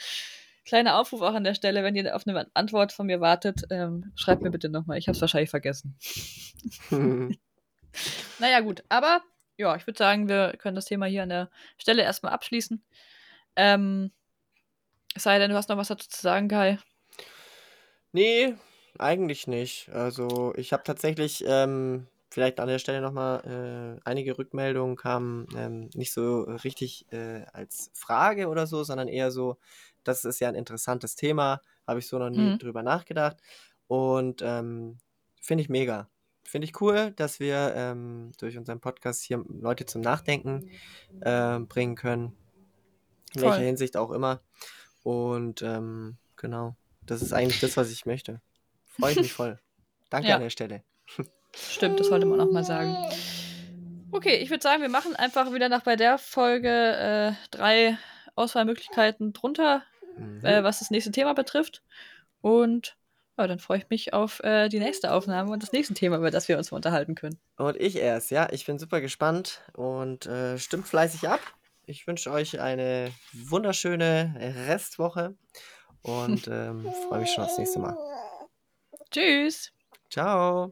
Kleiner Aufruf auch an der Stelle, wenn ihr auf eine Antwort von mir wartet, ähm, schreibt mir bitte nochmal. Ich habe es wahrscheinlich vergessen. Naja, gut, aber ja, ich würde sagen, wir können das Thema hier an der Stelle erstmal abschließen. Ähm, es sei denn, du hast noch was dazu zu sagen, Kai. Nee, eigentlich nicht. Also ich habe tatsächlich ähm, vielleicht an der Stelle nochmal äh, einige Rückmeldungen kamen ähm, nicht so richtig äh, als Frage oder so, sondern eher so, das ist ja ein interessantes Thema, habe ich so noch nie Mhm. drüber nachgedacht und ähm, finde ich mega. Finde ich cool, dass wir ähm, durch unseren Podcast hier Leute zum Nachdenken äh, bringen können. In Voll. welcher Hinsicht auch immer. Und ähm, genau, das ist eigentlich das, was ich möchte. Freue ich mich voll. Danke Ja. an der Stelle. Stimmt, das sollte man auch mal sagen. Okay, ich würde sagen, wir machen einfach wieder nach bei der Folge äh, drei Auswahlmöglichkeiten drunter, Mhm. äh, was das nächste Thema betrifft. Und ja, dann freue ich mich auf äh, die nächste Aufnahme und das nächste Thema, über das wir uns unterhalten können. Und ich erst, ja. Ich bin super gespannt und äh, stimmt fleißig ab. Ich wünsche euch eine wunderschöne Restwoche und ähm, freue mich schon aufs nächste Mal. Tschüss! Ciao.